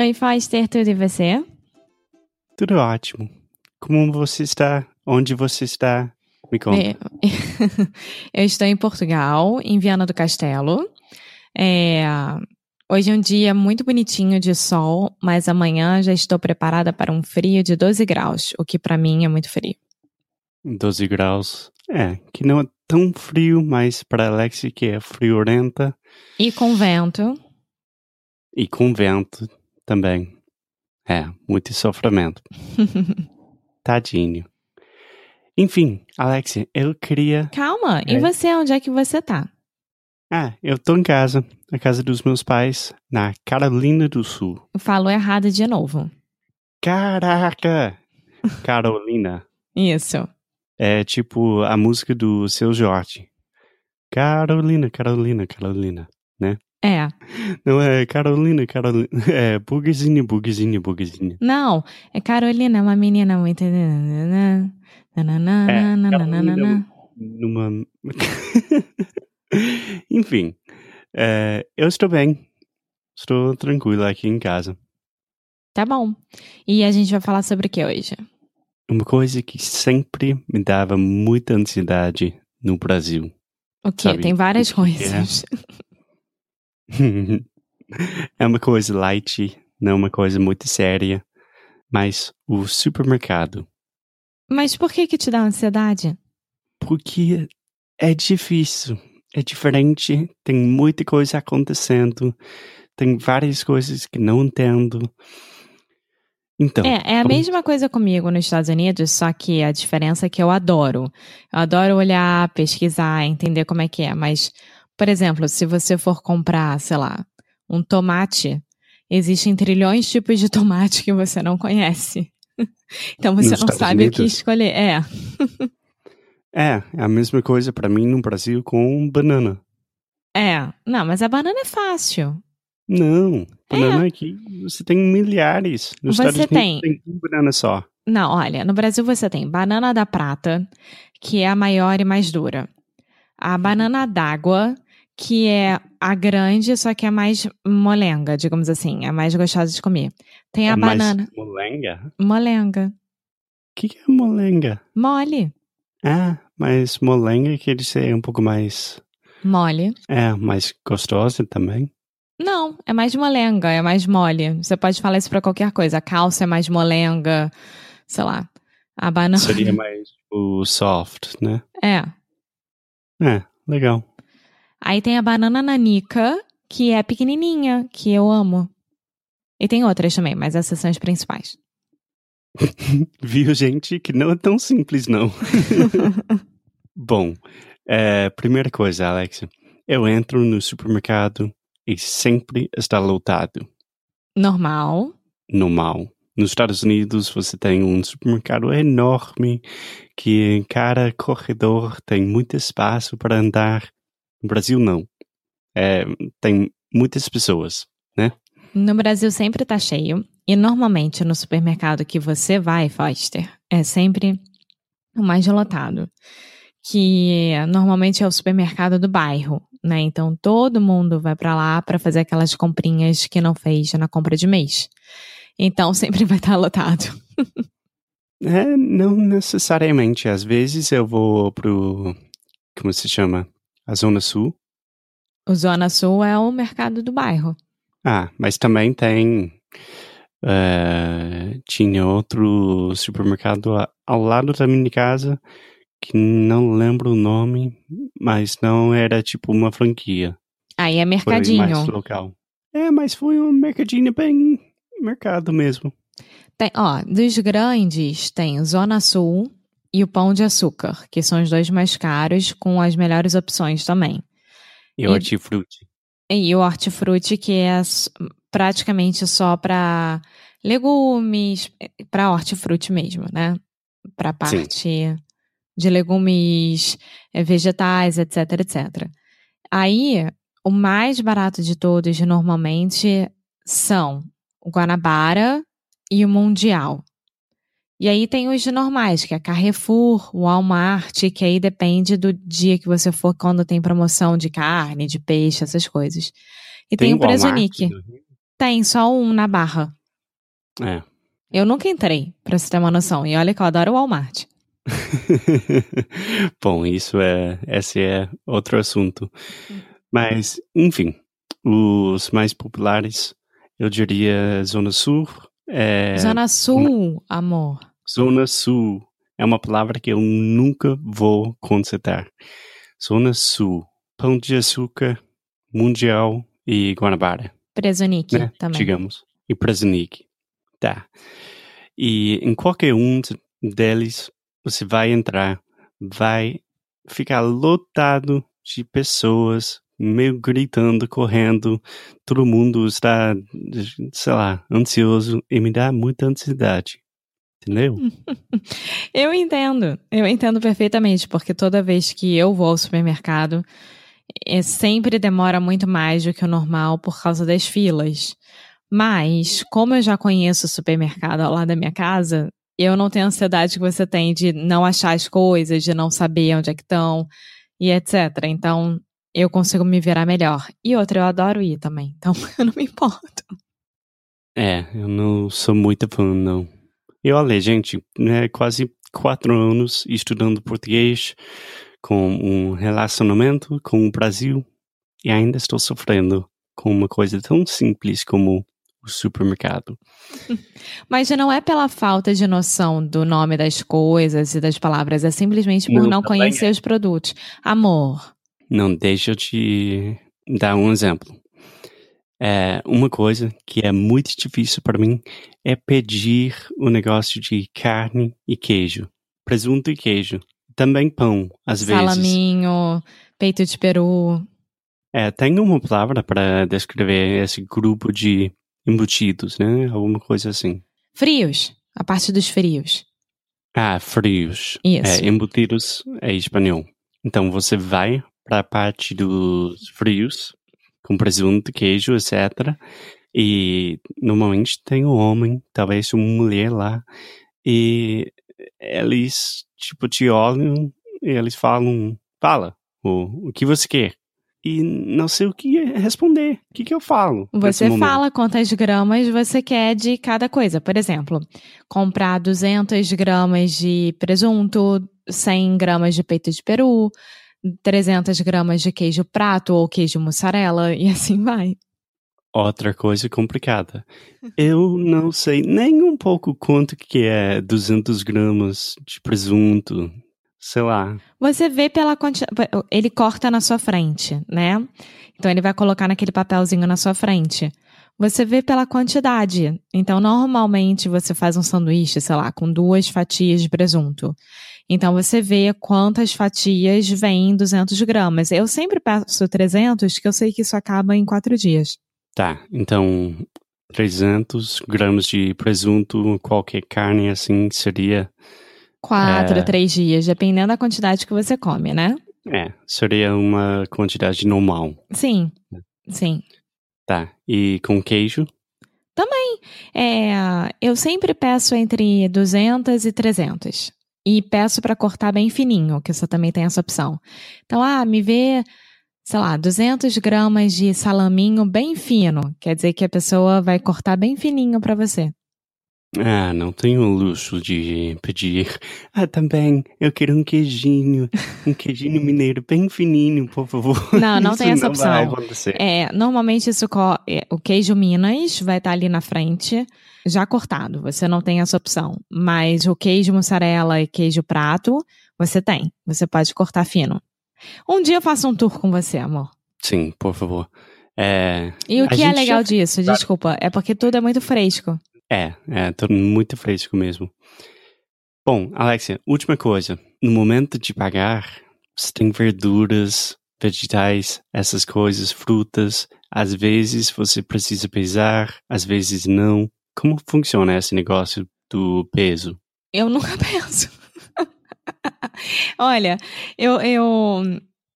Oi, Foster, tudo e você? Tudo ótimo. Como você está? Onde você está? Me conta. Eu estou em Portugal, em Viana do Castelo. É, hoje é um dia muito bonitinho de sol, mas amanhã já estou preparada para um frio de 12 graus, o que para mim é muito frio. 12 graus. É, que não é tão frio, mas para Alexia que é friorenta. E com vento. E com vento também. É, muito sofrimento. Tadinho. Enfim, Alexia, eu queria. Calma, É. e você, onde é que você tá? Ah, eu tô em casa, na casa dos meus pais, na Carolina do Sul. Falou errado de novo. Caraca! Carolina. Isso. É tipo a música do seu Jorge. Carolina, Carolina, Carolina. É. Não é Carolina, Carolina. É buguezinho, buguezinho, buguezinho. Não, é Carolina, é uma menina muito. Nananana. Numa. Enfim, é, eu estou bem. Estou tranquilo aqui em casa. Tá bom. E a gente vai falar sobre o que hoje? Uma coisa que sempre me dava muita ansiedade no Brasil. O que? Sabe Tem várias que é? é uma coisa light, não uma coisa muito séria. Mas o supermercado. Mas por que que te dá ansiedade? Porque é difícil, é diferente, tem muita coisa acontecendo, tem várias coisas que não entendo. Então, É, é a vamos- mesma coisa comigo nos Estados Unidos, só que a diferença é que eu adoro. Eu adoro olhar, pesquisar, entender como é que é. Mas, por exemplo, se você for comprar, sei lá, um tomate, existem trilhões de tipos de tomate que você não conhece. Então você Nos não Estados sabe o que escolher. É. é, é a mesma coisa pra mim no Brasil com banana. É. Não, mas a banana é fácil. Não, banana aqui você tem milhares. Nos Você Estados Unidos tem uma banana só. Não, olha, no Brasil você tem banana da prata, que é a maior e mais dura. A banana d'água, que é a grande, só que é mais molenga, digamos assim, é mais gostosa de comer. Tem a é mais banana molenga? molenga, O que, que é molenga? mole, Ah, mas molenga quer dizer um pouco mais. mole. É, mais gostosa também. Não, é mais molenga, é mais mole. Você pode falar isso pra qualquer coisa. A calça é mais molenga, sei lá. A banana. Seria mais o soft, né? É. É, legal. Aí tem a banana nanica, que é pequenininha, que eu amo. E tem outras também, mas essas são as principais. Viu, gente, que não é tão simples, não. Bom, é, primeira coisa, Alex. Eu entro no supermercado e sempre está lotado. Normal. Normal. Nos Estados Unidos você tem um supermercado enorme que em cada corredor tem muito espaço para andar. No Brasil não. É, tem muitas pessoas. No Brasil sempre tá cheio. E normalmente no supermercado que você vai, Foster, é sempre o mais lotado. Que normalmente é o supermercado do bairro, né? Então todo mundo vai pra lá pra fazer aquelas comprinhas que não fez na compra de mês. Então sempre vai estar lotado. É, não necessariamente. Às vezes eu vou pro. Como se chama? A Zona Sul. O Zona Sul é o mercado do bairro. Ah, mas também tem É, tinha outro supermercado ao lado da minha casa que não lembro o nome, mas não era tipo uma franquia. Aí é mercadinho. Foi mais local. É, mas foi um mercadinho bem mercado mesmo. Tem, ó, dos grandes tem Zona Sul e o Pão de Açúcar, que são os dois mais caros, com as melhores opções também. E o hortifruti. E o hortifruti, que é praticamente só para legumes, para hortifruti mesmo, né? Para parte Sim. de legumes, eh, vegetais, etc, etc. Aí, o mais barato de todos, normalmente, são o Guanabara e o Mundial. E aí tem os normais, que é Carrefour, Walmart, que aí depende do dia que você for, quando tem promoção de carne, de peixe, essas coisas. E tem, tem o Presunique. Tem, só um na Barra. É. Eu nunca entrei, pra você ter uma noção. E olha que eu adoro o Walmart. Bom, isso é, esse é outro assunto. Mas, enfim, os mais populares, eu diria Zona Sul. É, Zona Sul, amor. Zona Sul é uma palavra que eu nunca vou consertar. Zona Sul, Pão de Açúcar, Mundial e Guanabara. Presonique né? também. Digamos. E Presonique. Tá. E em qualquer um deles, você vai entrar, vai ficar lotado de pessoas meio gritando, correndo, todo mundo está, sei lá, ansioso e me dá muita ansiedade. Entendeu? eu entendo, eu entendo perfeitamente, porque toda vez que eu vou ao supermercado, é, sempre demora muito mais do que o normal por causa das filas. Mas, como eu já conheço o supermercado ao lado da minha casa, eu não tenho a ansiedade que você tem de não achar as coisas, de não saber onde é que estão e etc. Então, eu consigo me virar melhor. E outra, eu adoro ir também, então eu não me importo. É, eu não sou muito fã, não. E olha, gente, né, quase quatro anos estudando português, com um relacionamento com o Brasil, e ainda estou sofrendo com uma coisa tão simples como o supermercado. Mas não é pela falta de noção do nome das coisas e das palavras, é simplesmente por não, não conhecer é. os produtos. Amor. Não, deixa eu te dar um exemplo. É, uma coisa que é muito difícil para mim é pedir o negócio de carne e queijo. Presunto e queijo. Também pão, às Salaminho, vezes. Salaminho, peito de peru. É, tem uma palavra para descrever esse grupo de embutidos, né? Alguma coisa assim. Frios. A parte dos frios. Ah, frios. Isso. É, embutidos é espanhol. Então você vai para a parte dos frios com presunto, queijo, etc. E normalmente tem um homem, talvez uma mulher lá, e eles, tipo, te olham e eles falam, fala, o, o que você quer. E não sei o que responder. O que, que eu falo? Você fala quantas gramas você quer de cada coisa. Por exemplo, comprar 200 gramas de presunto, 100 gramas de peito de peru, 300 gramas de queijo prato ou queijo mussarela e assim vai. Outra coisa complicada. Eu não sei nem um pouco quanto que é 200 gramas de presunto, sei lá. Você vê pela quantidade. Ele corta na sua frente, né? Então ele vai colocar naquele papelzinho na sua frente. Você vê pela quantidade. Então, normalmente você faz um sanduíche, sei lá, com duas fatias de presunto. Então você vê quantas fatias vem em 200 gramas. Eu sempre peço 300, que eu sei que isso acaba em quatro dias. Tá, então 300 gramas de presunto, qualquer carne assim seria. Quatro, é... três dias, dependendo da quantidade que você come, né? É, seria uma quantidade normal. Sim, sim. Tá, e com queijo? Também. É, eu sempre peço entre 200 e 300 e peço para cortar bem fininho, que você também tem essa opção. Então, ah, me vê, sei lá, 200 gramas de salaminho bem fino. Quer dizer que a pessoa vai cortar bem fininho para você. Ah, não tenho o luxo de pedir. Ah, também, eu quero um queijinho. Um queijinho mineiro bem fininho, por favor. Não, não Isso tem essa não opção. É, normalmente isso é, o queijo Minas vai estar ali na frente, já cortado. Você não tem essa opção. Mas o queijo mussarela e queijo prato, você tem. Você pode cortar fino. Um dia eu faço um tour com você, amor. Sim, por favor. É, E o que é legal já- disso, desculpa, é porque tudo é muito fresco. É, é, tô muito fresco mesmo. Bom, Alexia, última coisa. No momento de pagar, você tem verduras, vegetais, essas coisas, frutas. Às vezes você precisa pesar, às vezes não. Como funciona esse negócio do peso? Eu nunca penso. Olha, eu, eu.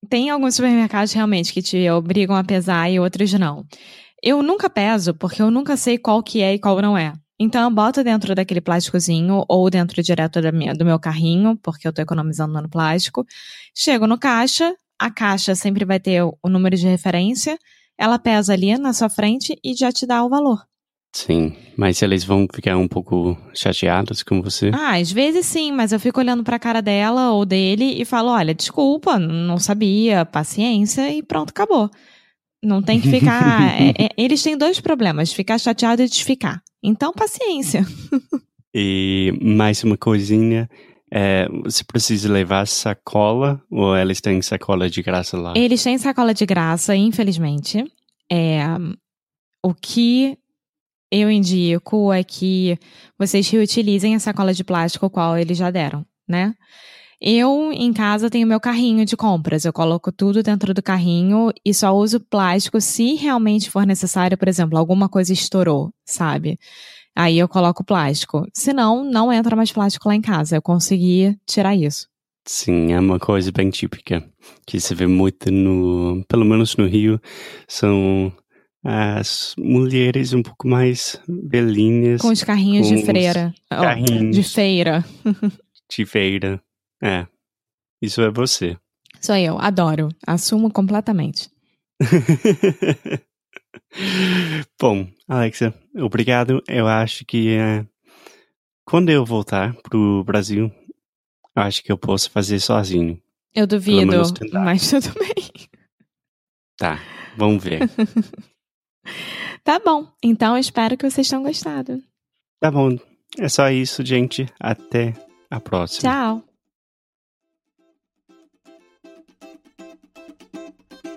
Tem alguns supermercados realmente que te obrigam a pesar e outros não. Eu nunca peso porque eu nunca sei qual que é e qual não é. Então eu boto dentro daquele plásticozinho ou dentro direto minha, do meu carrinho, porque eu tô economizando no plástico. Chego no caixa, a caixa sempre vai ter o, número de referência, ela pesa ali na sua frente e já te dá o valor. Sim, mas eles vão ficar um pouco chateados com você? Ah, às vezes sim, mas eu fico olhando pra cara dela ou dele e falo: olha, desculpa, não sabia, paciência e pronto, acabou. Não tem que ficar. é- é- eles têm dois problemas: ficar chateado e desficar. Então, paciência. E mais uma coisinha, é, você precisa levar sacola ou eles têm sacola de graça lá? Eles têm sacola de graça, infelizmente. É, o que eu indico é que vocês reutilizem a sacola de plástico qual eles já deram, né? Eu, em casa, tenho meu carrinho de compras. Eu coloco tudo dentro do carrinho e só uso plástico se realmente for necessário, por exemplo, alguma coisa estourou, sabe? Aí eu coloco plástico. Senão, não entra mais plástico lá em casa. Eu consegui tirar isso. Sim, é uma coisa bem típica que se vê muito no, pelo menos no Rio, são as mulheres um pouco mais velhinhas Com os carrinhos Com de freira. Carrinhos de feira. de feira. É, isso é você. Sou eu, adoro. Assumo completamente. Bom, Alexa, obrigado. Eu acho que é, quando eu voltar pro Brasil, eu acho que eu posso fazer sozinho. Eu duvido, mas tudo bem. Tá, vamos ver. Tá bom. Então, eu espero que vocês tenham gostado. tá bom, é só isso, gente. Até a próxima. Tchau.